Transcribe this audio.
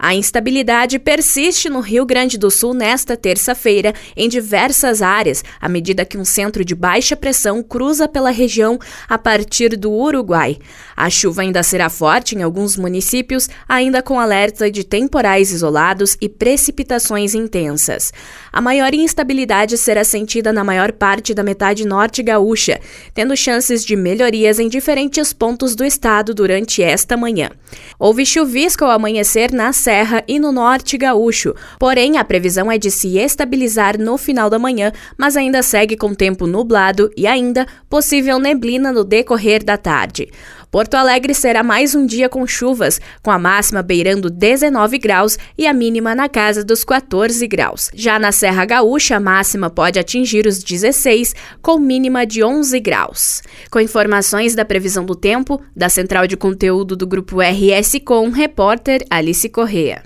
A instabilidade persiste no Rio Grande do Sul nesta terça-feira em diversas áreas, à medida que um centro de baixa pressão cruza pela região a partir do Uruguai. A chuva ainda será forte em alguns municípios, ainda com alerta de temporais isolados e precipitações intensas. A maior instabilidade será sentida na maior parte da metade norte gaúcha, tendo chances de melhorias em diferentes pontos do estado durante esta manhã. Houve chuvisco ao amanhecer na Serra e no Norte Gaúcho. Porém, a previsão é de se estabilizar no final da manhã, mas ainda segue com tempo nublado e ainda possível neblina no decorrer da tarde. Porto Alegre será mais um dia com chuvas, com a máxima beirando 19 graus e a mínima na casa dos 14 graus. Já na Serra Gaúcha, a máxima pode atingir os 16, com mínima de 11 graus. Com informações da previsão do tempo, da central de conteúdo do grupo RS Com, repórter Alice Correa.